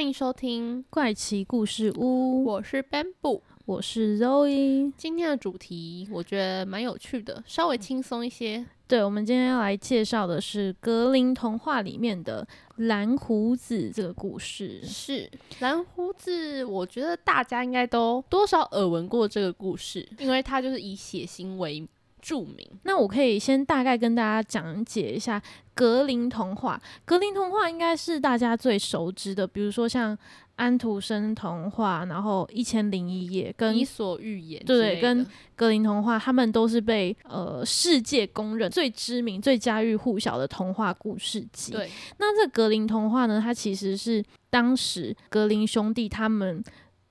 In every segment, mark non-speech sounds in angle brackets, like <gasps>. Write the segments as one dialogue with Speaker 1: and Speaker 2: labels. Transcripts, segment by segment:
Speaker 1: 欢迎收听，
Speaker 2: 怪奇故事屋，
Speaker 1: 我是 Bamboo。
Speaker 2: 我是 Zoe。
Speaker 1: 今天的主题我觉得蛮有趣的，稍微轻松一些。
Speaker 2: 对，我们今天要来介绍的是格林童话里面的蓝胡子这个故事。
Speaker 1: 是蓝胡子，我觉得大家应该都多少耳闻过这个故事，因为它就是以血腥为著名。
Speaker 2: 那我可以先大概跟大家讲解一下格林童话。格林童话应该是大家最熟知的，比如说像安徒生童话，然后一千零一夜跟
Speaker 1: 伊索寓言，
Speaker 2: 对，跟格林童话，他们都是被呃世界公认最知名、最家喻户晓的童话故事集。
Speaker 1: 对，
Speaker 2: 那这格林童话呢，它其实是当时格林兄弟他们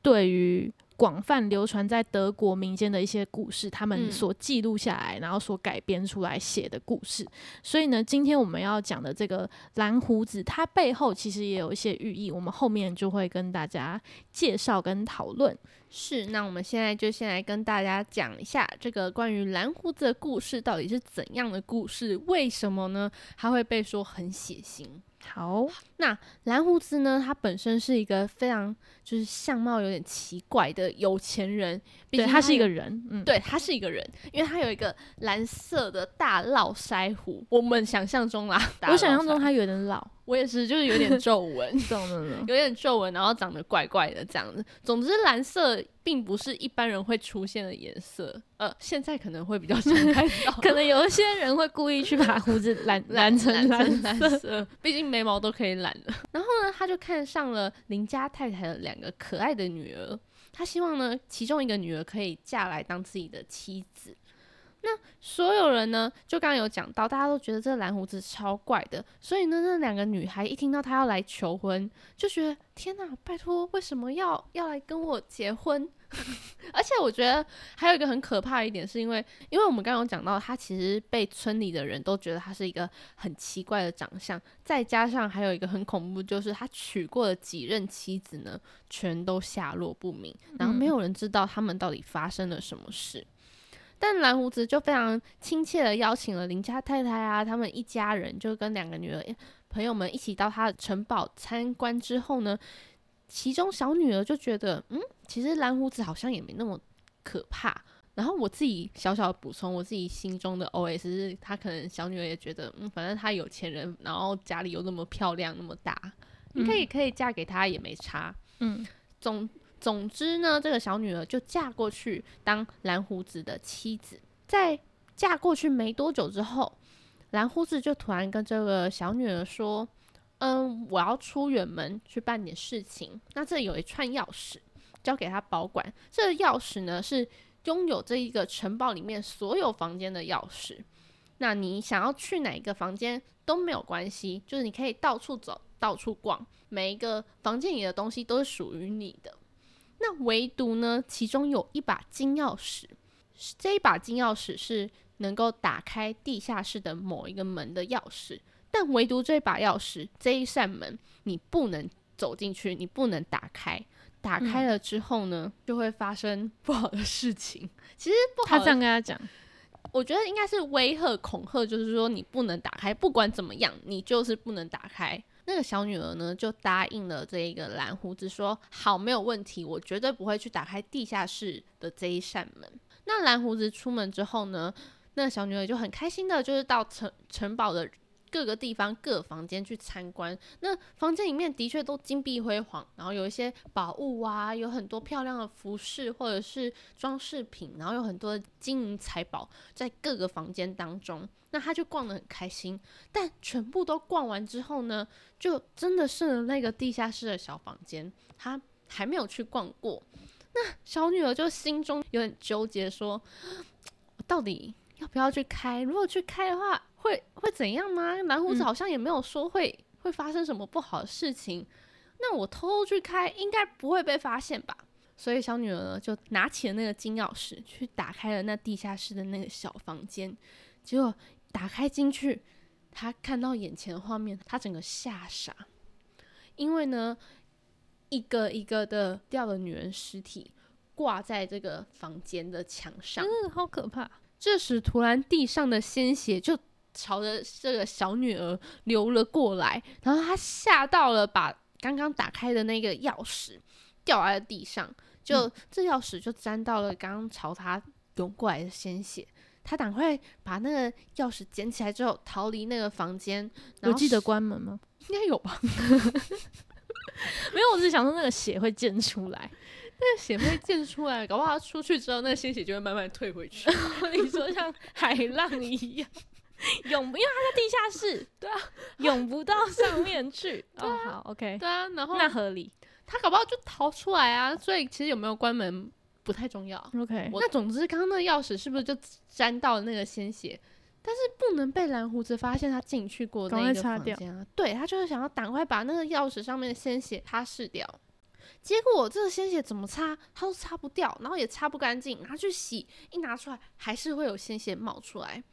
Speaker 2: 对于广泛流传在德国民间的一些故事，他们所记录下来，然后所改编出来写的故事。所以呢，今天我们要讲的这个蓝胡子，它背后其实也有一些寓意，我们后面就会跟大家介绍跟讨论。
Speaker 1: 是，那我们现在就先来跟大家讲一下这个关于蓝胡子的故事到底是怎样的故事？为什么呢？它会被说很血腥。
Speaker 2: 好，
Speaker 1: 那蓝胡子呢？他本身是一个非常就是相貌有点奇怪的有钱人，
Speaker 2: 对他是一个人，嗯，
Speaker 1: 对他是一个人，因为他有一个蓝色的大络腮胡。我们想象中啦，
Speaker 2: 我想象中他有点老，
Speaker 1: 我也是，就是有点皱纹，<laughs>
Speaker 2: 懂了，
Speaker 1: 有点皱纹，然后长得怪怪的这样子。总之，蓝色并不是一般人会出现的颜色，呃，现在可能会比较常看到，<laughs>
Speaker 2: 可能有一些人会故意去把胡子染 <laughs> 染成蓝色，
Speaker 1: 毕竟眉毛都可以染了。然后呢，他就看上了邻家太太的两个可爱的女儿，他希望呢，其中一个女儿可以嫁来当自己的妻子。那所有人呢，就刚刚有讲到，大家都觉得这个蓝胡子超怪的，所以呢，那两个女孩一听到他要来求婚，就觉得天哪，拜托，为什么要要来跟我结婚？<laughs> 而且我觉得还有一个很可怕的一点，是因为，因为我们刚刚有讲到，他其实被村里的人都觉得他是一个很奇怪的长相，再加上还有一个很恐怖，就是他娶过的几任妻子呢，全都下落不明，然后没有人知道他们到底发生了什么事。但蓝胡子就非常亲切的邀请了林家太太啊，他们一家人就跟两个女儿朋友们一起到他的城堡参观之后呢，其中小女儿就觉得，嗯，其实蓝胡子好像也没那么可怕。然后我自己小小的补充，我自己心中的 OS 是，他可能小女儿也觉得，嗯，反正他有钱人，然后家里又那么漂亮那么大，你可以可以嫁给他也没差，嗯，总。总之呢，这个小女儿就嫁过去当蓝胡子的妻子。在嫁过去没多久之后，蓝胡子就突然跟这个小女儿说：“嗯，我要出远门去办点事情。那这有一串钥匙，交给他保管。这个钥匙呢，是拥有这一个城堡里面所有房间的钥匙。那你想要去哪一个房间都没有关系，就是你可以到处走，到处逛，每一个房间里的东西都是属于你的。”那唯独呢，其中有一把金钥匙，这一把金钥匙是能够打开地下室的某一个门的钥匙，但唯独这把钥匙，这一扇门你不能走进去，你不能打开。打开了之后呢，就会发生不好的事情。<laughs> 其实不好，
Speaker 2: 他这样跟他讲，
Speaker 1: 我觉得应该是威吓恐吓，就是说你不能打开，不管怎么样，你就是不能打开。那个小女儿呢，就答应了这一个蓝胡子，说好，没有问题，我绝对不会去打开地下室的这一扇门。那蓝胡子出门之后呢，那小女儿就很开心的，就是到城城堡的。各个地方各房间去参观，那房间里面的确都金碧辉煌，然后有一些宝物啊，有很多漂亮的服饰或者是装饰品，然后有很多金银财宝在各个房间当中。那他就逛得很开心，但全部都逛完之后呢，就真的剩了那个地下室的小房间，他还没有去逛过。那小女儿就心中有点纠结，说到底要不要去开？如果去开的话。会会怎样吗？蓝胡子好像也没有说会会发生什么不好的事情。那我偷偷去开，应该不会被发现吧？所以小女儿呢，就拿起了那个金钥匙，去打开了那地下室的那个小房间。结果打开进去，他看到眼前的画面，他整个吓傻，因为呢，一个一个的掉了女人尸体挂在这个房间的墙上。
Speaker 2: 嗯，好可怕。
Speaker 1: 这时，突然地上的鲜血就朝着这个小女儿流了过来，然后她吓到了，把刚刚打开的那个钥匙掉在了地上，就、这钥匙就沾到了刚刚朝她涌过来的鲜血。她赶快把那个钥匙捡起来之后，逃离那个房间。然后
Speaker 2: 有记得关门吗？
Speaker 1: 应该有吧？<laughs>
Speaker 2: 没有，我只是想说那个血会溅出来。
Speaker 1: 那个血会溅出来，搞不好他出去之后，那个鲜血就会慢慢退回去。<laughs>
Speaker 2: 你说像海浪一样 <laughs> 涌，因为它在地下室，
Speaker 1: 对啊，
Speaker 2: 涌不到上面去。哦，好，OK，
Speaker 1: 对啊，然后
Speaker 2: 那合理。
Speaker 1: 他搞不好就逃出来啊。所以其实有没有关门不太重要。
Speaker 2: OK，
Speaker 1: 那总之，刚刚那个钥匙是不是就沾到了那个鲜血？但是不能被蓝胡子发现他进去过
Speaker 2: 赶
Speaker 1: 那个
Speaker 2: 快擦掉
Speaker 1: 房间啊！对他就是想要赶快把那个钥匙上面的鲜血擦拭掉。结果这个鲜血怎么擦，他都擦不掉，然后也擦不干净，拿去洗，一拿出来还是会有鲜血冒出来。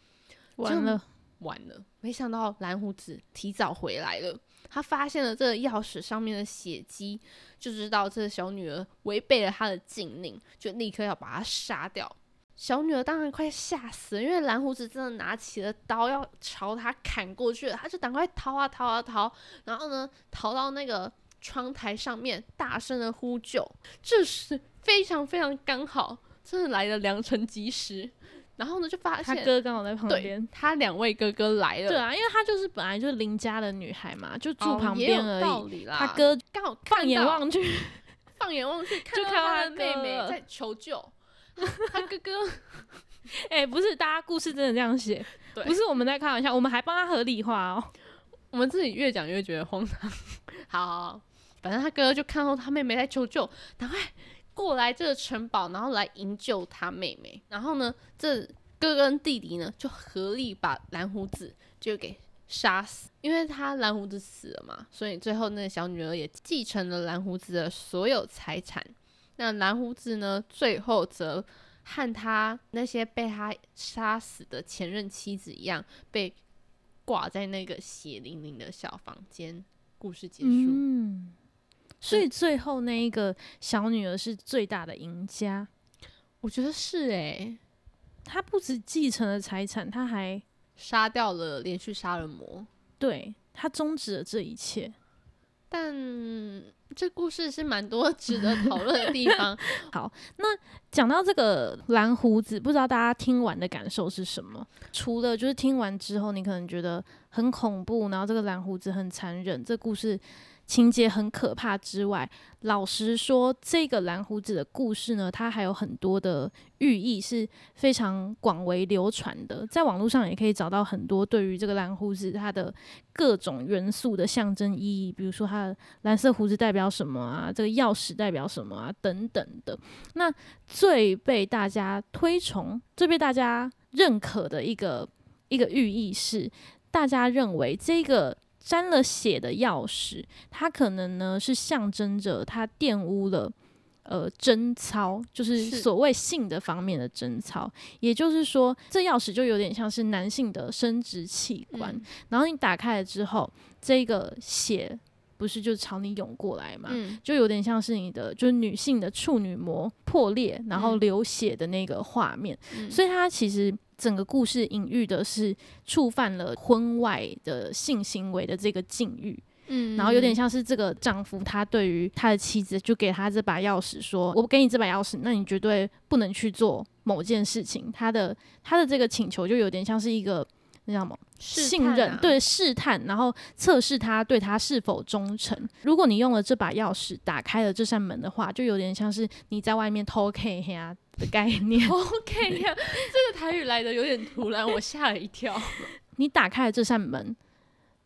Speaker 2: 完了，
Speaker 1: 完了，没想到蓝胡子提早回来了。他发现了这个钥匙上面的血迹，就知道这个小女儿违背了他的禁令，就立刻要把她杀掉。小女儿当然快吓死了，因为蓝胡子真的拿起了刀要朝她砍过去了，她就赶快逃啊逃啊逃，然后呢逃到那个窗台上面，大声的呼救。这时非常非常刚好，真的来的良辰吉时。然后呢，就发现他
Speaker 2: 哥刚好在旁边。
Speaker 1: 他两位哥哥来了，
Speaker 2: 对啊，因为他就是本来就是邻家的女孩嘛，就住旁边而已。
Speaker 1: 道理啦。
Speaker 2: 他哥
Speaker 1: 刚好
Speaker 2: 放眼望去，
Speaker 1: 放眼望去，看到 <laughs>
Speaker 2: 就看到他
Speaker 1: 他的妹妹在求救，他 <laughs> 他哥哥 <laughs>
Speaker 2: 哎、不是，大家故事真的这样写，
Speaker 1: 对
Speaker 2: 不是我们在开玩笑，我们还帮他合理化哦。
Speaker 1: 我们自己越讲越觉得荒唐。好好好，反正他哥哥就看到他妹妹在求救，赶快过来这个城堡，然后来营救他妹妹。然后呢，这哥哥跟弟弟呢就合力把蓝胡子就给杀死，因为他蓝胡子死了嘛，所以最后那个小女儿也继承了蓝胡子的所有财产。那蓝胡子呢，最后则和他那些被他杀死的前任妻子一样，被挂在那个血淋淋的小房间。故事结束。
Speaker 2: 所以最后那一个小女儿是最大的赢家。
Speaker 1: 我觉得是诶、
Speaker 2: 她不止继承了财产，她还
Speaker 1: 杀掉了连续杀人魔，
Speaker 2: 对她终止了这一切。
Speaker 1: 但这故事是蛮多值得讨论的地方。<laughs>
Speaker 2: 好，那讲到这个蓝胡子，不知道大家听完的感受是什么？除了就是听完之后，你可能觉得很恐怖，然后这个蓝胡子很残忍，这故事情节很可怕之外，老实说，这个蓝胡子的故事呢，它还有很多的寓意是非常广为流传的，在网络上也可以找到很多对于这个蓝胡子它的各种元素的象征意义，比如说它的蓝色胡子代表什么啊，这个钥匙代表什么啊，等等的。那最被大家推崇、最被大家认可的一个一个寓意是，大家认为这个沾了血的钥匙，它可能呢是象征着它玷污了。呃，贞操就是
Speaker 1: 是
Speaker 2: 所谓性的方面的贞操，也就是说，这钥匙就有点像是男性的生殖器官。
Speaker 1: 嗯
Speaker 2: 然后你打开了之后，这个血不是就朝你涌过来嘛？
Speaker 1: 嗯
Speaker 2: 就有点像是你的，就是女性的处女膜破裂，然后
Speaker 1: 嗯
Speaker 2: 流血的那个画面。
Speaker 1: 嗯
Speaker 2: 所以它其实整个故事隐喻的是触犯了婚外的性行为的这个禁欲，
Speaker 1: 嗯
Speaker 2: 然后有点像是这个丈夫他对于他的妻子就给他这把钥匙说，我给你这把钥匙，那你绝对不能去做某件事情。他的他的这个请求就有点像是一个那叫什么？信任，
Speaker 1: 啊
Speaker 2: 对试探，然后测试他对他是否忠诚。如果你用了这把钥匙打开了这扇门的话，就有点像是你在外面偷 K 呀的概念。<laughs>
Speaker 1: OK 呀、这个台语来的有点突然，我吓了一跳。<laughs>
Speaker 2: 你打开了这扇门，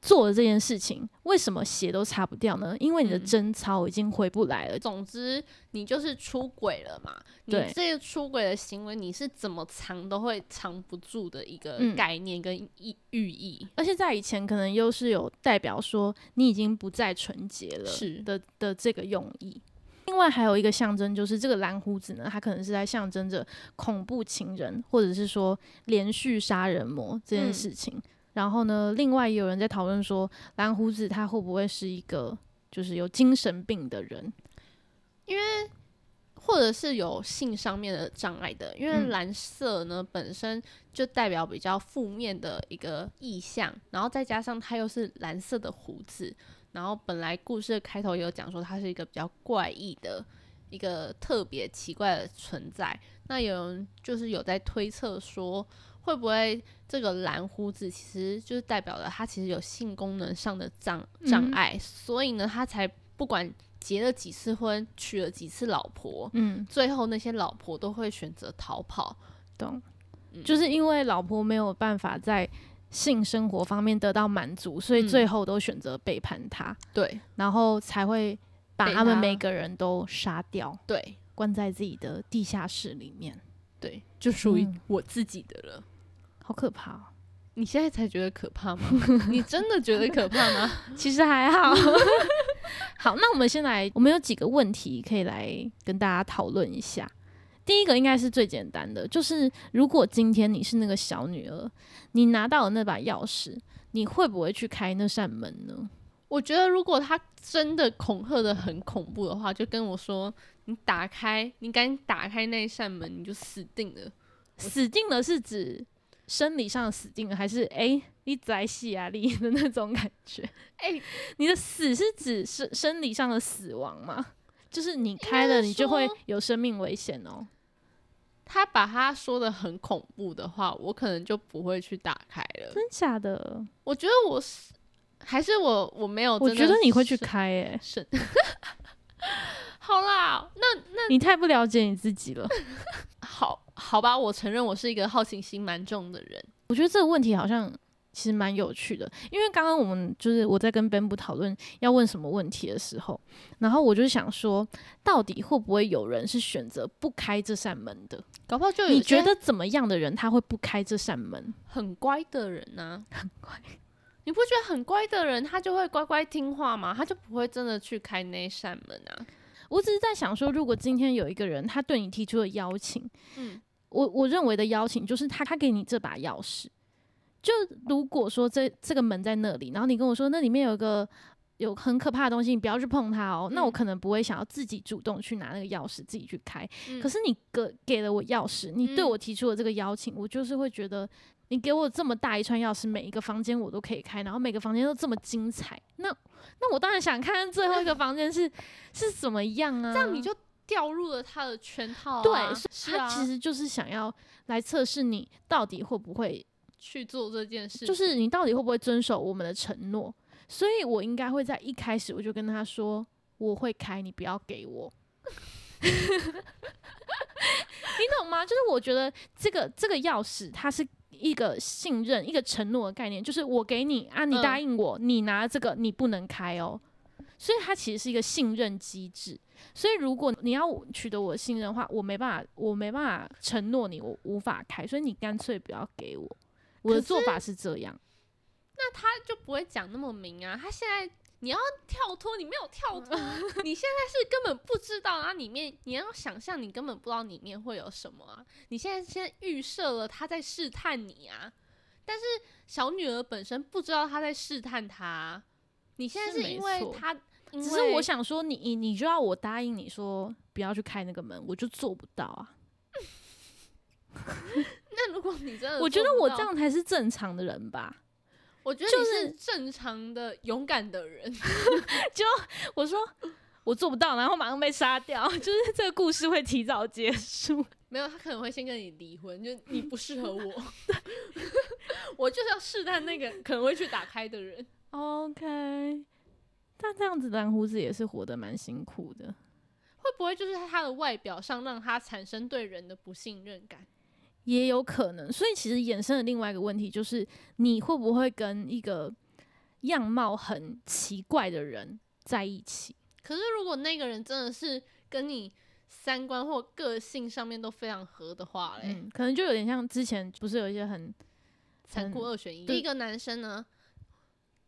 Speaker 2: 做了这件事情，为什么鞋都擦不掉呢？因为你的
Speaker 1: 嗯
Speaker 2: 贞操已经回不来了。
Speaker 1: 总之，你就是出轨了嘛。你
Speaker 2: 对
Speaker 1: 这个出轨的行为，你是怎么藏都会藏不住的一个
Speaker 2: 嗯
Speaker 1: 概念跟意寓意。
Speaker 2: 而且在以前，可能又是有代表说你已经不再纯洁了
Speaker 1: 是
Speaker 2: 的的这个用意。另外还有一个象征，就是这个蓝胡子呢，它可能是在象征着恐怖情人，或者是说连续杀人魔这件
Speaker 1: 嗯
Speaker 2: 事情。然后呢，另外也有人在讨论说，蓝胡子他会不会是一个就是有精神病的人？
Speaker 1: 因为或者是有性上面的障碍的，因为
Speaker 2: 嗯
Speaker 1: 蓝色呢、本身就代表比较负面的一个意象，然后再加上它又是蓝色的胡子，然后本来故事的开头也有讲说它是一个比较怪异的一个特别奇怪的存在，那有人就是有在推测说，会不会这个蓝胡子其实就是代表了他其实有性功能上的障障
Speaker 2: 嗯
Speaker 1: 碍，所以呢，他才不管结了几次婚，娶了几次老婆，
Speaker 2: 嗯，
Speaker 1: 最后那些老婆都会选择逃跑。
Speaker 2: 懂。
Speaker 1: 嗯
Speaker 2: 就是因为老婆没有办法在性生活方面得到满足，所以
Speaker 1: 嗯
Speaker 2: 最后都选择背叛他，
Speaker 1: 对
Speaker 2: 然后才会把
Speaker 1: 他
Speaker 2: 他们每个人都杀掉，
Speaker 1: 对
Speaker 2: 关在自己的地下室里面，
Speaker 1: 对，就属于
Speaker 2: 嗯
Speaker 1: 我自己的了。
Speaker 2: 好可怕、哦。
Speaker 1: 你现在才觉得可怕吗？<laughs> 你真的觉得可怕吗？<laughs>
Speaker 2: 其实还好。<laughs> 好，那我们先来，我们有几个问题可以来跟大家讨论一下。第一个应该是最简单的，就是如果今天你是那个小女儿，你拿到了那把钥匙，你会不会去开那扇门呢？
Speaker 1: 我觉得如果他真的恐吓的很恐怖的话，就跟我说：“你打开，你赶紧打开那扇门，你就死定了。
Speaker 2: 死定了是指生理上的死定了，还是诶你在戏啊力的那种感觉？
Speaker 1: 哎
Speaker 2: 你的死是指生生理上的死亡吗？就是你开了，你就会有生命危险哦。
Speaker 1: 他把他说的很恐怖的话，我可能就不会去打开了。
Speaker 2: 真假的？
Speaker 1: 我觉得我是还是我我没有，
Speaker 2: 我觉得你会去开诶、
Speaker 1: 是。<laughs> 好啦，那那
Speaker 2: 你太不了解你自己了。<laughs>
Speaker 1: 好好吧，我承认我是一个好奇心蛮重的人。
Speaker 2: 我觉得这个问题好像其实蛮有趣的，因为刚刚我们就是我在跟 Ben 部讨论要问什么问题的时候，然后我就想说，到底会不会有人是选择不开这扇门的？
Speaker 1: 搞不好就有
Speaker 2: 你觉得怎么样的人他会不开这扇门？
Speaker 1: 很乖的人呢、
Speaker 2: 很乖，
Speaker 1: 你不觉得很乖的人他就会乖乖听话吗？他就不会真的去开那扇门啊？
Speaker 2: 我只是在想说，如果今天有一个人他对你提出了邀请，
Speaker 1: 嗯，
Speaker 2: 我我认为的邀请就是他他给你这把钥匙，就如果说这这个门在那里，然后你跟我说那里面有个有很可怕的东西，你不要去碰它哦，那我
Speaker 1: 嗯
Speaker 2: 可能不会想要自己主动去拿那个钥匙自己去开。
Speaker 1: 嗯
Speaker 2: 可是你给给了我钥匙，你对
Speaker 1: 嗯
Speaker 2: 我提出了这个邀请，我就是会觉得你给我这么大一串钥匙，每一个房间我都可以开，然后每个房间都这么精彩，那那我当然想看看最后一个房间是是怎么样啊？
Speaker 1: 这样你就掉入了他的圈套、啊。
Speaker 2: 对，
Speaker 1: 是
Speaker 2: 他
Speaker 1: 啊，
Speaker 2: 其实就是想要来测试你到底会不会，
Speaker 1: 去做这件事，
Speaker 2: 就是你到底会不会遵守我们的承诺。所以我应该会在一开始我就跟他说，我会开，你不要给我。<laughs> 你懂吗？就是我觉得这个这个钥匙，它是一个信任、一个承诺的概念，就是我给你啊，你
Speaker 1: 嗯
Speaker 2: 答应我，你拿这个你不能开哦。所以它其实是一个信任机制。所以如果你要取得我的信任的话，我没办法，我没办法承诺你，我无法开，所以你干脆不要给我。我的做法是这样。
Speaker 1: 那他就不会讲那么明啊。他现在你要跳脱，你没有跳脱，<laughs> 你现在是根本不知道啊，里面你要想象，你根本不知道里面会有什么啊。你现在先预设了他在试探你啊，但是小女儿本身不知道他在试探他啊。你现在
Speaker 2: 是
Speaker 1: 因为
Speaker 2: 错
Speaker 1: 他，因
Speaker 2: 只是我想说你，你你就要我答应你说不要去开那个门，我就做不到啊。<laughs> <laughs>
Speaker 1: 那如果你真的，
Speaker 2: 我觉得我这，样才是正常的人吧。
Speaker 1: 我觉得
Speaker 2: 就是
Speaker 1: 是正常的勇敢的人。<laughs>
Speaker 2: 就我说我做不到，然后马上被杀掉，<laughs> 就是这个故事会提早结束。
Speaker 1: 没有，他可能会先跟你离婚，就你不适合我，我就是要试探那个可能会去打开的人。
Speaker 2: OK，但这样子蓝胡子也是活得蛮辛苦的。
Speaker 1: 会不会就是在他的外表上让他产生对人的不信任感？
Speaker 2: 也有可能，所以其实衍生的另外一个问题就是，你会不会跟一个样貌很奇怪的人在一起。
Speaker 1: 可是如果那个人真的是跟你三观或个性上面都非常合的话嘞，
Speaker 2: 嗯，可能就有点像之前不是有一些很
Speaker 1: 残酷二选一。第一个男生呢，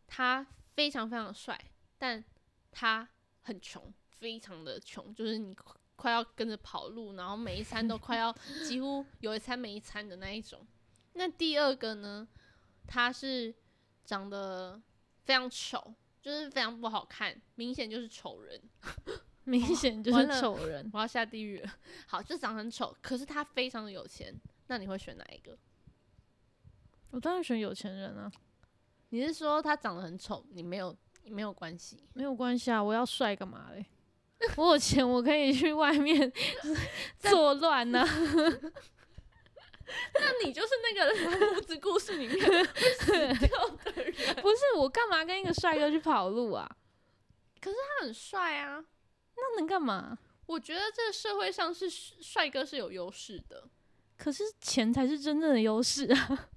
Speaker 1: 他非常非常帅，但他很穷，非常的穷，就是你快快要跟着跑路，然后每一餐都快要 <laughs> 几乎有一餐没一餐的那一种。那第二个呢，他是长得非常丑，就是非常不好看，明显就是丑人。<laughs>
Speaker 2: 明显就是丑人。
Speaker 1: 我要下地狱了。好，就长得很丑，可是他非常的有钱，那你会选哪一个？
Speaker 2: 我当然选有钱人啊，
Speaker 1: 你是说他长得很丑，你没有你没有关系？
Speaker 2: 没有关系啊，我要帅干嘛嘞？<laughs> 我有钱，我可以去外面 <laughs> 作乱呢、
Speaker 1: 那你就是那个蓝胡子故事里面会 <laughs> 死掉的人。
Speaker 2: 不是我干嘛跟一个帅哥去跑路啊？
Speaker 1: 可是他很帅啊，
Speaker 2: 那能干嘛？
Speaker 1: 我觉得这个社会上是帅哥是有优势的。
Speaker 2: 可是钱才是真正的优势啊！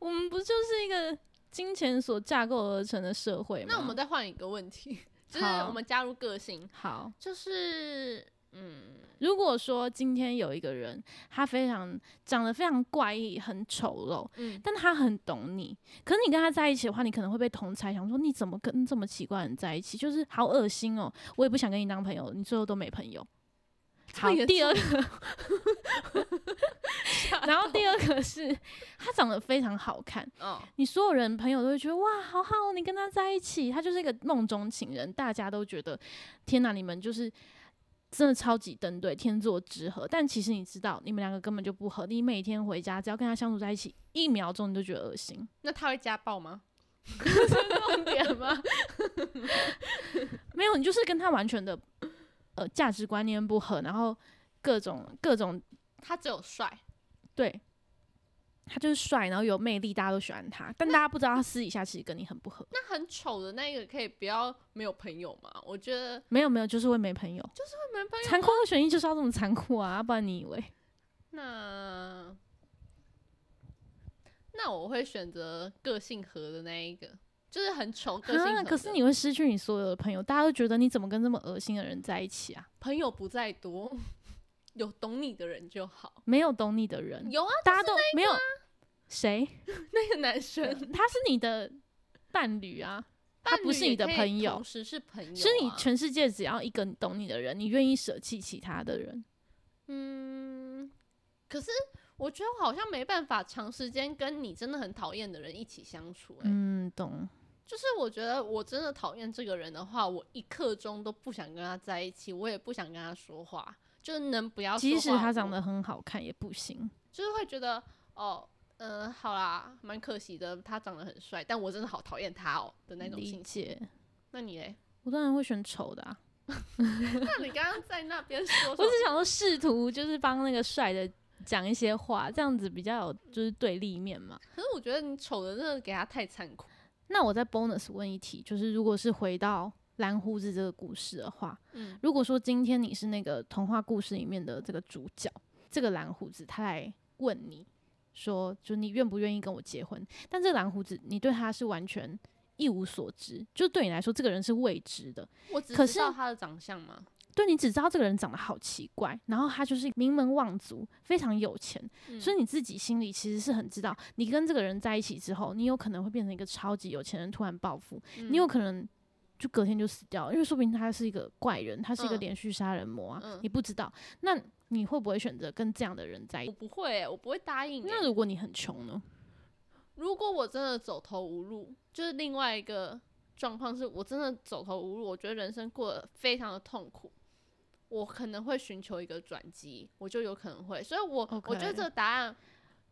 Speaker 2: 我们不就是一个金钱所架构而成的社会吗？
Speaker 1: 那我们再换一个问题，就是我们加入个性，
Speaker 2: 好，
Speaker 1: 就是嗯，
Speaker 2: 如果说今天有一个人，他非常长得非常怪异，很丑陋，
Speaker 1: 嗯。
Speaker 2: 但他很懂你，可是你跟他在一起的话，你可能会被同才想说你怎么跟这么奇怪的人在一起，就是好恶心哦，我也不想跟你当朋友，你最后都没朋友。好，第二个，然后第二个是他长得非常好看，
Speaker 1: 哦，
Speaker 2: 你所有人朋友都会觉得哇，好好哦，你跟他在一起，他就是一个梦中情人，大家都觉得天哪，你们就是真的超级登对，天作之合。但其实你知道，你们两个根本就不合。你每天回家只要跟他相处在一起，一秒钟你就觉得恶心。
Speaker 1: 那他会家暴吗？<laughs>
Speaker 2: 重点吗？<laughs> 没有，你就是跟他完全的呃价值观念不合，然后各种各种
Speaker 1: 他只有帅，
Speaker 2: 对。他就是帅，然后有魅力，大家都喜欢他，但大家不知道他私底下其实跟你很不合。
Speaker 1: 那很丑的那个可以不要没有朋友吗？我觉得
Speaker 2: 没有没有，就是会没朋友。
Speaker 1: 就是会没朋友
Speaker 2: 残酷的选一就是要这么残酷啊，不然你以为？
Speaker 1: 那那我会选择个性合的那一个，就是很丑个性
Speaker 2: 啊，可是你会失去你所有的朋友，大家都觉得你怎么跟这么恶心的人在一起啊？
Speaker 1: 朋友不在多，<laughs> 有懂你的人就好。
Speaker 2: 没有懂你的人，
Speaker 1: 有啊，
Speaker 2: 大家都没有谁，<laughs>
Speaker 1: 那个男生
Speaker 2: 他是你的伴侣啊，他不是你的朋友
Speaker 1: 同，时是朋友、啊，
Speaker 2: 是你全世界只要一个懂你的人，你愿意舍弃其他的人。
Speaker 1: 嗯。可是我觉得我好像没办法长时间跟你真的很讨厌的人一起相处、欸，
Speaker 2: 嗯，懂。
Speaker 1: 就是我觉得我真的讨厌这个人的话，我一刻钟都不想跟他在一起，我也不想跟他说话，就是能不要。
Speaker 2: 即使他长得很好看也不行。
Speaker 1: 就是会觉得哦，嗯、好啦，蛮可惜的，他长得很帅，但我真的好讨厌他哦的那种
Speaker 2: 理
Speaker 1: 心情。
Speaker 2: 解，
Speaker 1: 那你嘞？
Speaker 2: 我当然会选丑的啊。<laughs>
Speaker 1: 那你刚刚在那边说 <laughs>
Speaker 2: 我只想说试图就是帮那个帅的讲一些话，这样子比较有就是对立面嘛。
Speaker 1: 可是我觉得你丑的真的给他太残酷。
Speaker 2: 那我再 bonus 问一题，就是如果是回到蓝胡子这个故事的话，
Speaker 1: 嗯
Speaker 2: 如果说今天你是那个童话故事里面的这个主角，这个蓝胡子他来问你说，就你愿不愿意跟我结婚？但这个蓝胡子你对他是完全一无所知，就对你来说这个人是未知的，
Speaker 1: 我只知
Speaker 2: 可是
Speaker 1: 道他的长相吗？
Speaker 2: 对你只知道这个人长得好奇怪，然后他就是名门望族，非常有钱，
Speaker 1: 嗯
Speaker 2: 所以你自己心里其实是很知道，你跟这个人在一起之后，你有可能会变成一个超级有钱人，突然暴富，
Speaker 1: 嗯
Speaker 2: 你有可能就隔天就死掉了，因为说不定他是一个怪人，他是一个
Speaker 1: 嗯
Speaker 2: 连续杀人魔啊，
Speaker 1: 嗯
Speaker 2: 你不知道。那你会不会选择跟这样的人在一起
Speaker 1: 我
Speaker 2: 起？
Speaker 1: 不会欸、我不会答应欸、
Speaker 2: 那如果你很穷呢？
Speaker 1: 如果我真的走投无路，就是另外一个状况是我真的走投无路，我觉得人生过得非常的痛苦，我可能会寻求一个转机，我就有可能会，所以我我觉得这个答案，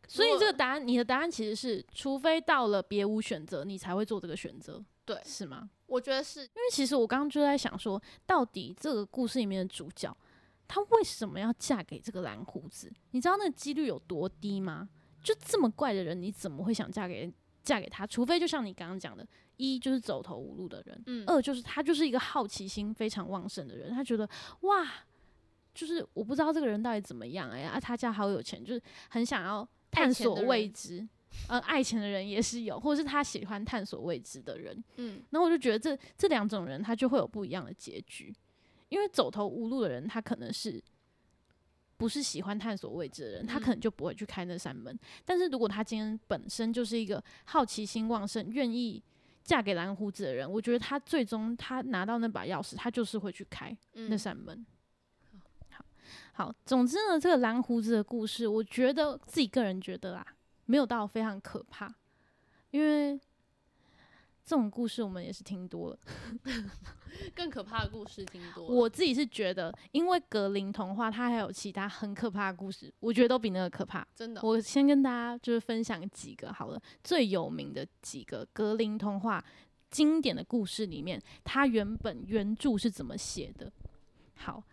Speaker 2: 所以这个答案，你的答案其实是，除非到了别无选择，你才会做这个选择，
Speaker 1: 对
Speaker 2: 是吗？
Speaker 1: 我觉得是
Speaker 2: 因为其实我刚刚就在想说，到底这个故事里面的主角，他为什么要嫁给这个蓝胡子？你知道那个几率有多低吗？就这么怪的人，你怎么会想嫁给嫁给他？除非就像你刚刚讲的，一就是走投无路的人，
Speaker 1: 嗯
Speaker 2: 二就是他就是一个好奇心非常旺盛的人，他觉得哇，就是我不知道这个人到底怎么样哎、啊，他家好有钱，就是很想要探索未知。呃，爱钱的人也是有，或者是他喜欢探索未知的人。
Speaker 1: 嗯，
Speaker 2: 然后我就觉得这这两种人他就会有不一样的结局，因为走投无路的人，他可能是不是喜欢探索未知的人，他可能就不会去开那扇门。但是如果他今天本身就是一个好奇心旺盛、愿意嫁给蓝胡子的人，我觉得他最终他拿到那把钥匙，他就是会去开那扇门。好，好，总之呢，这个蓝胡子的故事，我觉得自己个人觉得啊，没有到非常可怕，因为。这种故事我们也是听多了，<laughs>
Speaker 1: 更可怕的故事听多了。
Speaker 2: 我自己是觉得，因为格林童话它还有其他很可怕的故事，我觉得都比那个可怕。
Speaker 1: 真的，
Speaker 2: 我先跟大家就是分享几个好了，最有名的几个格林童话经典的故事里面，它原本原著是怎么写的？好，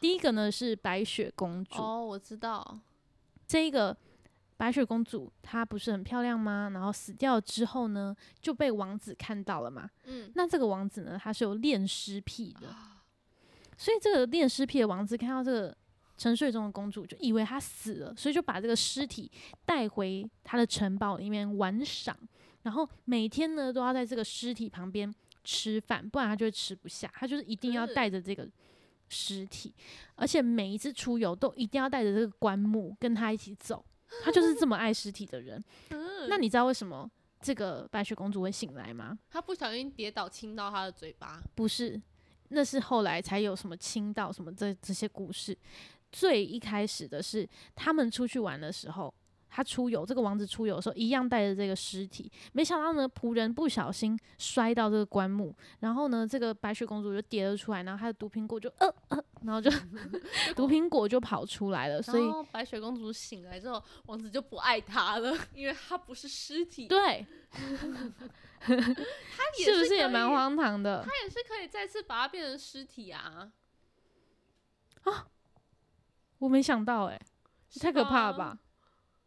Speaker 2: 第一个呢是白雪公主。
Speaker 1: 哦，我知道
Speaker 2: 这个。白雪公主她不是很漂亮吗？然后死掉之后呢，就被王子看到了嘛。嗯，那这个王子呢，他是有恋尸癖的，所以这个恋尸癖的王子看到这个沉睡中的公主，就以为她死了，所以就把这个尸体带回他的城堡里面玩赏，然后每天呢都要在这个尸体旁边吃饭，不然他就会吃不下。他就是一定要带着这个尸体，而且每一次出游都一定要带着这个棺木跟他一起走。他就是这么爱尸体的人。<laughs> 那你知道为什么这个白雪公主会醒来吗？
Speaker 1: 她不小心跌倒亲到她的嘴巴。
Speaker 2: 不是，那是后来才有什么亲到什么这这些故事。最一开始的是他们出去玩的时候。他出游，这个王子出游的时候一样带着这个尸体，没想到呢，仆人不小心摔到这个棺木，然后呢，这个白雪公主就跌了出来，然后她的毒苹果就呃呃，然后就 <laughs> 毒苹果就跑出来了，所以
Speaker 1: 白雪公主醒来之后，王子就不爱她了，<laughs> 因为她不是尸体。
Speaker 2: 对，<laughs>
Speaker 1: 他也
Speaker 2: 是不是也蛮荒唐的？
Speaker 1: 他也是可以再次把它变成尸体啊！
Speaker 2: 啊，我没想到，哎，太可怕了吧！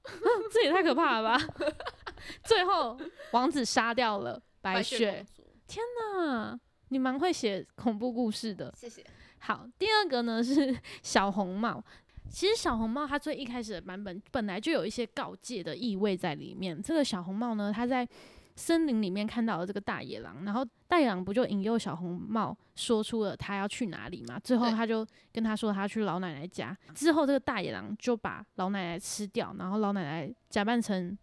Speaker 2: <laughs> 这也太可怕了吧！<laughs> 最后王子杀掉了白雪。天哪，你蛮会写恐怖故事的。
Speaker 1: 谢谢。
Speaker 2: 好，第二个呢是小红帽。其实小红帽它最一开始的版本本来就有一些告诫的意味在里面。这个小红帽呢，它在。森林里面看到了这个大野狼，然后大野狼不就引诱小红帽说出了他要去哪里嘛？最后他就跟他说他去老奶奶家。之后这个大野狼就把老奶奶吃掉，然后老奶奶假扮成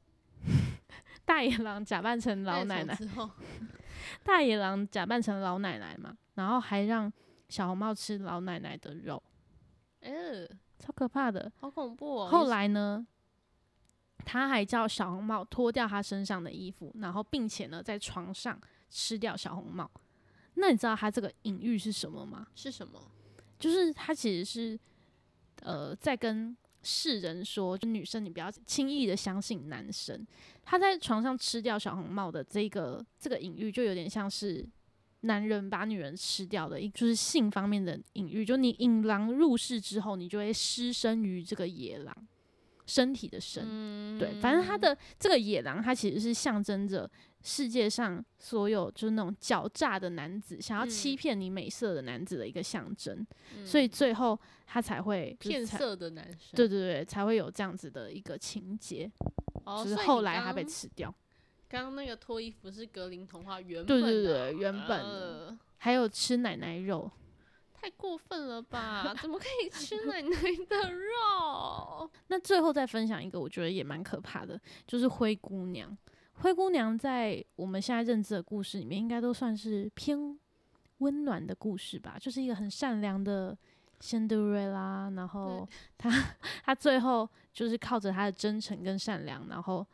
Speaker 2: <laughs> 大野狼假扮成老奶奶，大野狼假扮成老奶奶嘛，然后还让小红帽吃老奶奶的肉，
Speaker 1: 呃，
Speaker 2: 超可怕的，
Speaker 1: 好恐怖哦。
Speaker 2: 后来呢？他还叫小红帽脱掉他身上的衣服，然后并且呢，在床上吃掉小红帽。那你知道他这个隐喻是什么吗？
Speaker 1: 是什么？
Speaker 2: 就是他其实是呃，在跟世人说，就女生你不要轻易的相信男生。他在床上吃掉小红帽的这个这个隐喻，就有点像是男人把女人吃掉的一，就是性方面的隐喻。就你引狼入室之后，你就会失身于这个野狼。身体的身，对，反正他的这个野狼，它其实是象征着世界上所有就是那种狡诈的男子，想要欺骗你美色的男子的一个象征，所以最后他才会
Speaker 1: 骗色的男生，
Speaker 2: 对对对，才会有这样子的一个情节。
Speaker 1: 哦，
Speaker 2: 是后来他被吃掉。
Speaker 1: 刚刚那个脱衣服是格林童话原本，
Speaker 2: 对对对，原本还有吃奶奶肉。
Speaker 1: 太过分了吧？<laughs> 怎么可以吃奶奶的肉？<laughs>
Speaker 2: 那最后再分享一个，我觉得也蛮可怕的，就是灰姑娘。灰姑娘在我们现在认知的故事里面，应该都算是偏温暖的故事吧，就是一个很善良的仙杜瑞拉。然后她她最后就是靠着她的真诚跟善良，然后。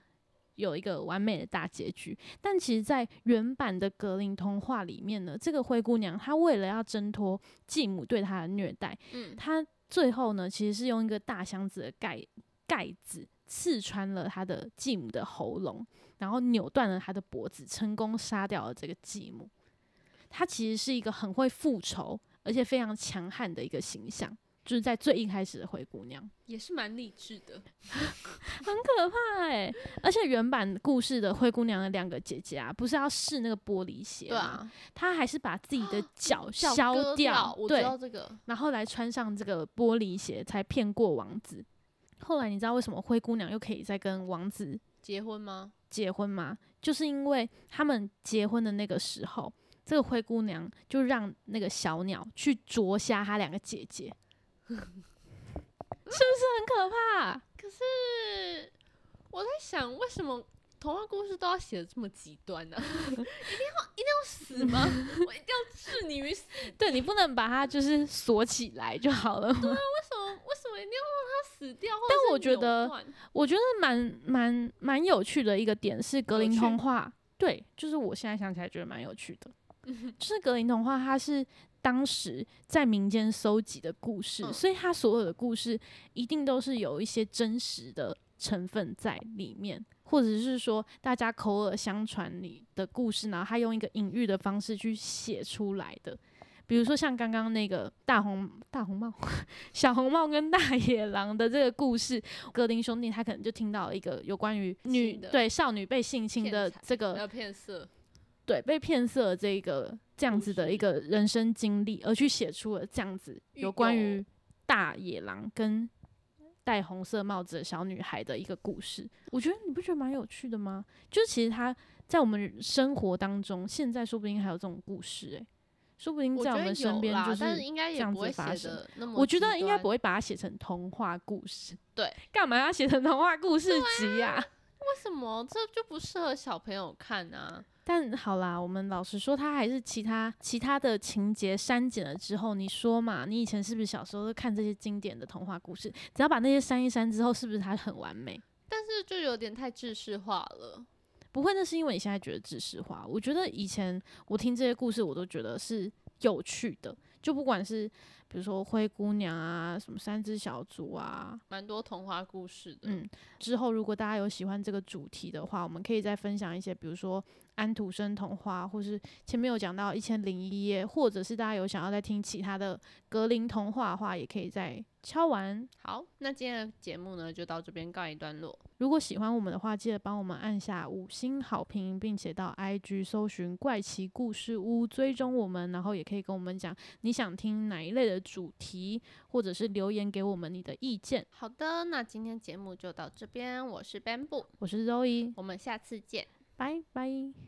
Speaker 2: 有一个完美的大结局，但其实，在原版的格林童话里面呢，这个灰姑娘她为了要挣脱继母对她的虐待，嗯，她最后呢，其实是用一个大箱子的盖盖子刺穿了她的继母的喉咙，然后扭断了她的脖子，成功杀掉了这个继母。她其实是一个很会复仇，而且非常强悍的一个形象。就是在最一开始的灰姑娘
Speaker 1: 也是蛮励志的，<laughs>
Speaker 2: 很可怕哎！而且原版故事的灰姑娘的两个姐姐啊，不是要试那个玻璃鞋吗？她还是把自己的 <gasps> 脚削掉，
Speaker 1: 我知道这个，
Speaker 2: 然后来穿上这个玻璃鞋，才骗过王子。后来你知道为什么灰姑娘又可以再跟王子
Speaker 1: 结婚吗？
Speaker 2: 结婚吗？就是因为他们结婚的那个时候，这个灰姑娘就让那个小鸟去啄瞎她两个姐姐，是不是很可怕？
Speaker 1: 可是我在想，为什么童话故事都要写的这么极端呢、一定要一定要死吗？我一定要置你于死？
Speaker 2: 对你不能把它就是锁起来就好了对啊？
Speaker 1: 为什么为什么一定要让它死掉？
Speaker 2: 但我觉得我觉得蛮蛮蛮有趣的一个点是格林童话，对，就是我现在想起来觉得蛮有趣的，<laughs> 就是格林童话它是当时在民间搜集的故事，
Speaker 1: 嗯。
Speaker 2: 所以他所有的故事一定都是有一些真实的成分在里面，或者是说大家口耳相传里的故事，然后他用一个隐喻的方式去写出来的。比如说像刚刚那个大红大红帽、<laughs> 小红帽跟大野狼的这个故事，格林兄弟他可能就听到一个有关于女
Speaker 1: 的
Speaker 2: 对少女被性侵的这个
Speaker 1: 要骗色，
Speaker 2: 对被骗色的这个这样子的一个人生经历，而去写出了这样子有关于大野狼跟戴红色帽子的小女孩的一个故事。我觉得你不觉得蛮有趣的吗？就是其实他在我们生活当中，现在说不定还有这种故事、欸，说不定在我们身边就是这样子发生。我觉得应该不。会把它写成童话故事。<laughs>
Speaker 1: 对，
Speaker 2: 干嘛要写成童话故事集呀、
Speaker 1: 为什么这就不适合小朋友看啊？
Speaker 2: 但好啦，我们老实说，它还是其他其他的情节删减了之后，你说嘛？你以前是不是小时候都看这些经典的童话故事？只要把那些删一删之后，是不是它很完美？
Speaker 1: 但是就有点太制式化了。
Speaker 2: 不会，那是因为你现在觉得知识化。我觉得以前我听这些故事，我都觉得是有趣的。就不管是比如说灰姑娘啊，什么三只小猪啊，
Speaker 1: 蛮多童话故事的。
Speaker 2: 嗯，之后如果大家有喜欢这个主题的话，我们可以再分享一些，比如说安徒生童话，或是前面有讲到一千零一夜，或者是大家有想要再听其他的格林童话的话，也可以再敲完。
Speaker 1: 好，那今天的节目呢就到这边告一段落。
Speaker 2: 如果喜欢我们的话，记得帮我们按下五星好评，并且到 IG 搜寻怪奇故事屋追踪我们，然后也可以跟我们讲你想听哪一类的主题，或者是留言给我们你的意见。
Speaker 1: 好的，那今天节目就到这边，我是 Bamboo，
Speaker 2: 我是 Zoe，
Speaker 1: 我们下次见。
Speaker 2: 拜拜。